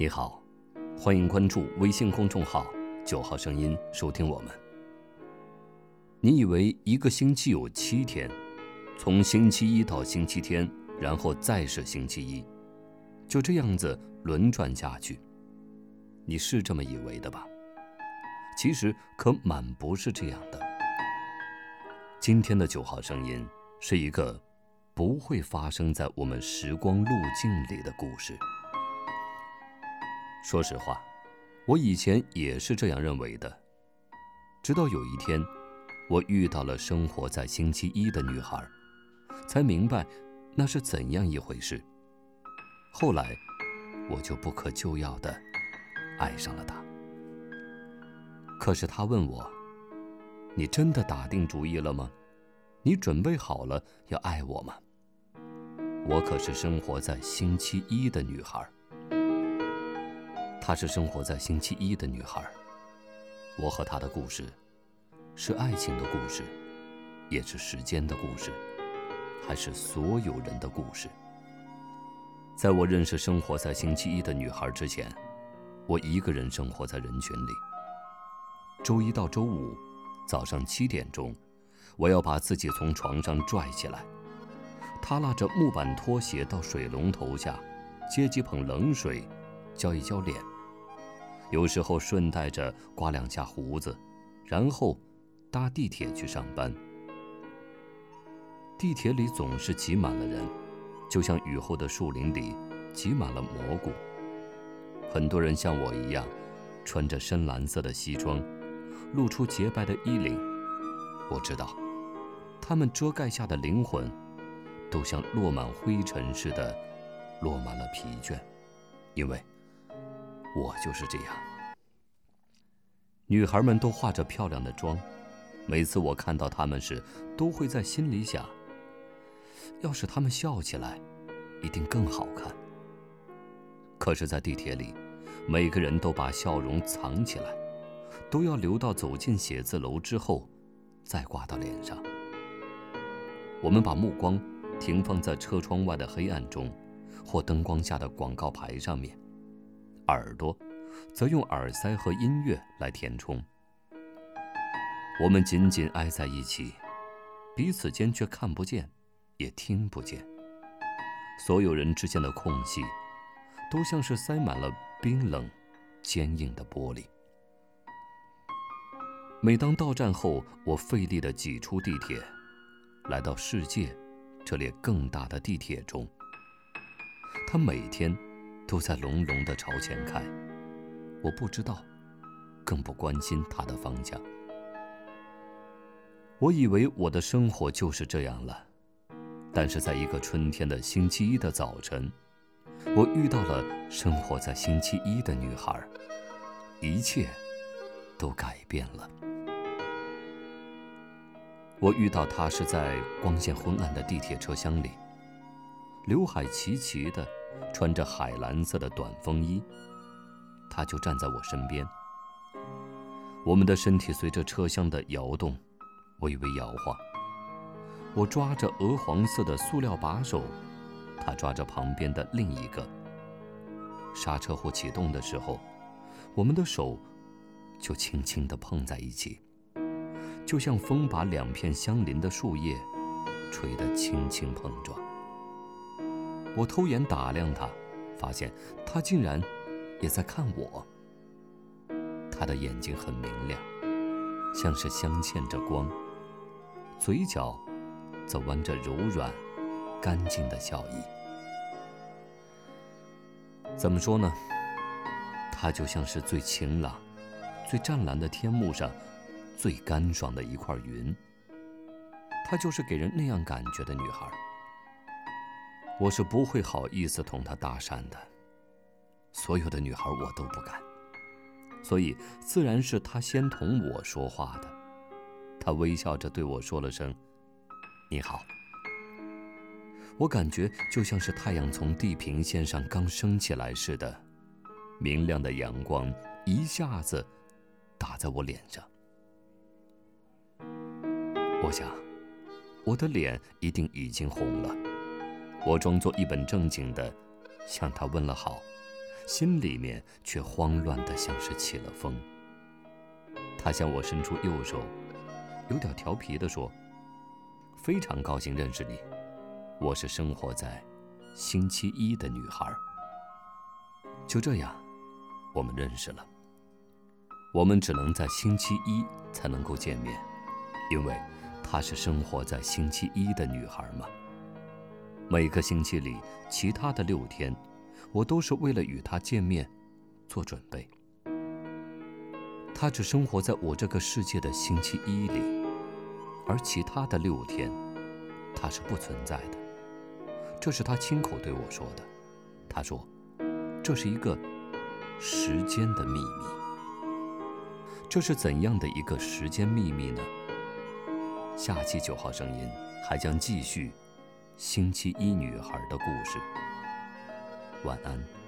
你好，欢迎关注微信公众号“九号声音”，收听我们。你以为一个星期有七天，从星期一到星期天，然后再是星期一，就这样子轮转下去？你是这么以为的吧？其实可满不是这样的。今天的九号声音是一个不会发生在我们时光路径里的故事。说实话，我以前也是这样认为的。直到有一天，我遇到了生活在星期一的女孩，才明白那是怎样一回事。后来，我就不可救药的爱上了她。可是她问我：“你真的打定主意了吗？你准备好了要爱我吗？”我可是生活在星期一的女孩。她是生活在星期一的女孩，我和她的故事，是爱情的故事，也是时间的故事，还是所有人的故事。在我认识生活在星期一的女孩之前，我一个人生活在人群里。周一到周五，早上七点钟，我要把自己从床上拽起来，他拉着木板拖鞋到水龙头下，接几捧冷水，浇一浇脸。有时候顺带着刮两下胡子，然后搭地铁去上班。地铁里总是挤满了人，就像雨后的树林里挤满了蘑菇。很多人像我一样，穿着深蓝色的西装，露出洁白的衣领。我知道，他们遮盖下的灵魂，都像落满灰尘似的，落满了疲倦，因为。我就是这样。女孩们都化着漂亮的妆，每次我看到她们时，都会在心里想：要是她们笑起来，一定更好看。可是，在地铁里，每个人都把笑容藏起来，都要留到走进写字楼之后，再挂到脸上。我们把目光停放在车窗外的黑暗中，或灯光下的广告牌上面。耳朵，则用耳塞和音乐来填充。我们紧紧挨在一起，彼此间却看不见，也听不见。所有人之间的空隙，都像是塞满了冰冷、坚硬的玻璃。每当到站后，我费力地挤出地铁，来到世界这列更大的地铁中。他每天。都在隆隆的朝前开，我不知道，更不关心它的方向。我以为我的生活就是这样了，但是在一个春天的星期一的早晨，我遇到了生活在星期一的女孩，一切都改变了。我遇到她是在光线昏暗的地铁车厢里，刘海齐齐的。穿着海蓝色的短风衣，他就站在我身边。我们的身体随着车厢的摇动，微微摇晃。我抓着鹅黄色的塑料把手，他抓着旁边的另一个。刹车或启动的时候，我们的手就轻轻地碰在一起，就像风把两片相邻的树叶吹得轻轻碰撞。我偷眼打量他，发现他竟然也在看我。他的眼睛很明亮，像是镶嵌着光，嘴角则弯着柔软、干净的笑意。怎么说呢？他就像是最晴朗、最湛蓝的天幕上最干爽的一块云。她就是给人那样感觉的女孩。我是不会好意思同她搭讪的，所有的女孩我都不敢，所以自然是她先同我说话的。她微笑着对我说了声“你好”，我感觉就像是太阳从地平线上刚升起来似的，明亮的阳光一下子打在我脸上。我想，我的脸一定已经红了。我装作一本正经的向他问了好，心里面却慌乱的像是起了风。他向我伸出右手，有点调皮的说：“非常高兴认识你，我是生活在星期一的女孩。”就这样，我们认识了。我们只能在星期一才能够见面，因为她是生活在星期一的女孩嘛。每个星期里，其他的六天，我都是为了与他见面做准备。他只生活在我这个世界的星期一里，而其他的六天，他是不存在的。这是他亲口对我说的。他说：“这是一个时间的秘密。”这是怎样的一个时间秘密呢？下期九号声音还将继续星期一女孩的故事。晚安。